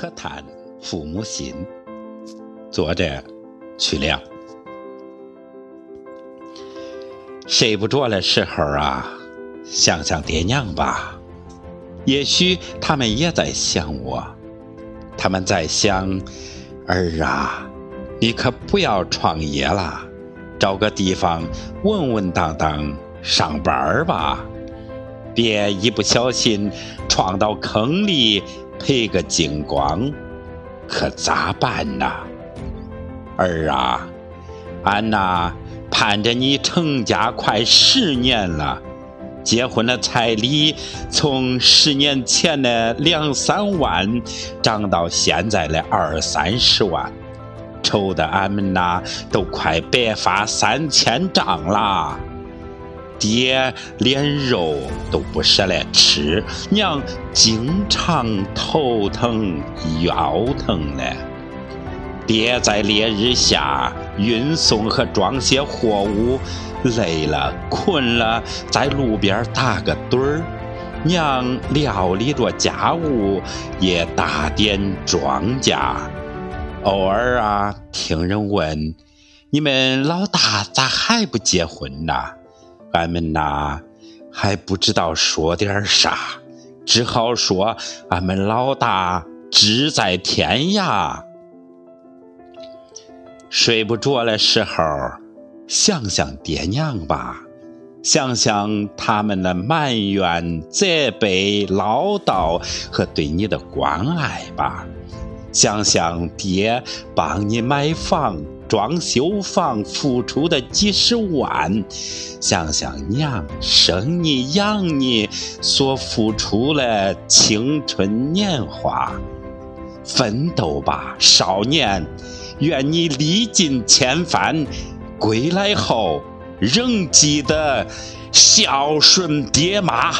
可叹父母心。作者：曲亮。睡不着的时候啊，想想爹娘吧。也许他们也在想我，他们在想：儿啊，你可不要创业了，找个地方稳稳当当上班吧，别一不小心撞到坑里。赔个精光，可咋办呐？儿啊，俺呐盼着你成家快十年了，结婚的彩礼从十年前的两三万涨到现在的二三十万，愁得俺们呐都快白发三千丈了。爹连肉都不舍得吃，娘经常头疼腰疼的。爹在烈日下运送和装卸货物，累了困了，在路边打个盹儿。娘料理着家务，也打点庄稼。偶尔啊，听人问：“你们老大咋还不结婚呢？”俺们呐还不知道说点啥，只好说俺们老大志在天涯。睡不着的时候，想想爹娘吧，想想他们的埋怨、责备、唠叨和对你的关爱吧，想想爹帮你买房。装修房付出的几十万，想想娘生你养你所付出的青春年华，奋斗吧，少年！愿你历尽千帆，归来后仍记得孝顺爹妈。